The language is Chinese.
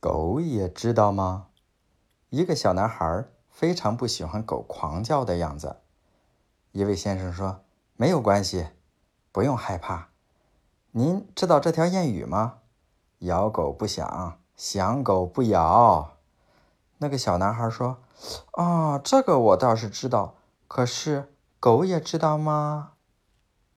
狗也知道吗？一个小男孩非常不喜欢狗狂叫的样子。一位先生说：“没有关系，不用害怕。您知道这条谚语吗？咬狗不响，响狗不咬。”那个小男孩说：“啊，这个我倒是知道，可是狗也知道吗？”